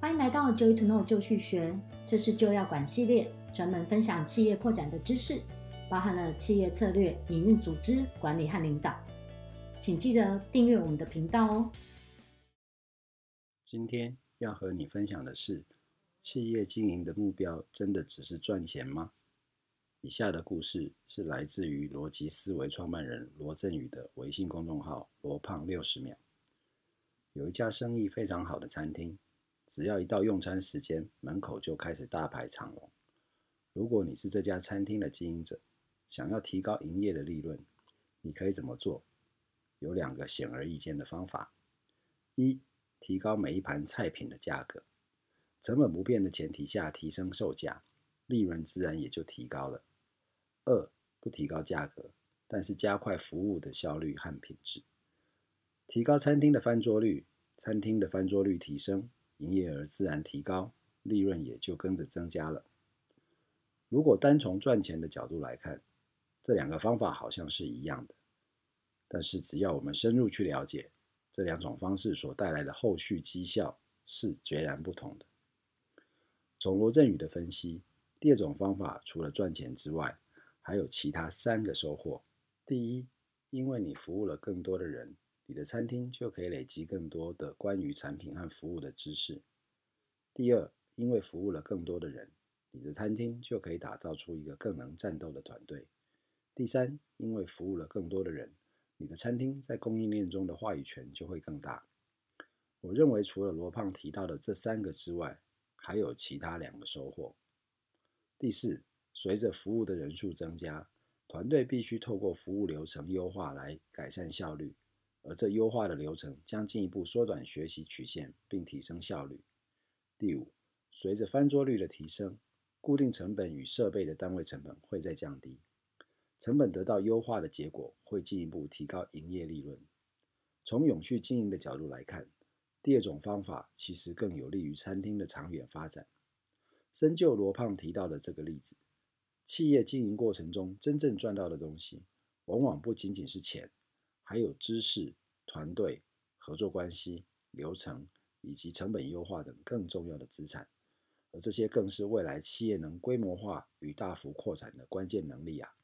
欢迎来到 Joy to Know 就去学，这是就要管系列，专门分享企业扩展的知识，包含了企业策略、营运、组织管理和领导。请记得订阅我们的频道哦。今天要和你分享的是，企业经营的目标真的只是赚钱吗？以下的故事是来自于逻辑思维创办人罗振宇的微信公众号“罗胖六十秒”。有一家生意非常好的餐厅。只要一到用餐时间，门口就开始大排长龙。如果你是这家餐厅的经营者，想要提高营业的利润，你可以怎么做？有两个显而易见的方法：一、提高每一盘菜品的价格，成本不变的前提下提升售价，利润自然也就提高了；二、不提高价格，但是加快服务的效率和品质，提高餐厅的翻桌率，餐厅的翻桌率提升。营业额自然提高，利润也就跟着增加了。如果单从赚钱的角度来看，这两个方法好像是一样的，但是只要我们深入去了解，这两种方式所带来的后续绩效是截然不同的。从罗振宇的分析，第二种方法除了赚钱之外，还有其他三个收获。第一，因为你服务了更多的人。你的餐厅就可以累积更多的关于产品和服务的知识。第二，因为服务了更多的人，你的餐厅就可以打造出一个更能战斗的团队。第三，因为服务了更多的人，你的餐厅在供应链中的话语权就会更大。我认为除了罗胖提到的这三个之外，还有其他两个收获。第四，随着服务的人数增加，团队必须透过服务流程优化来改善效率。而这优化的流程将进一步缩短学习曲线，并提升效率。第五，随着翻桌率的提升，固定成本与设备的单位成本会再降低，成本得到优化的结果会进一步提高营业利润。从永续经营的角度来看，第二种方法其实更有利于餐厅的长远发展。深就罗胖提到的这个例子，企业经营过程中真正赚到的东西，往往不仅仅是钱。还有知识、团队、合作关系、流程以及成本优化等更重要的资产，而这些更是未来企业能规模化与大幅扩展的关键能力啊！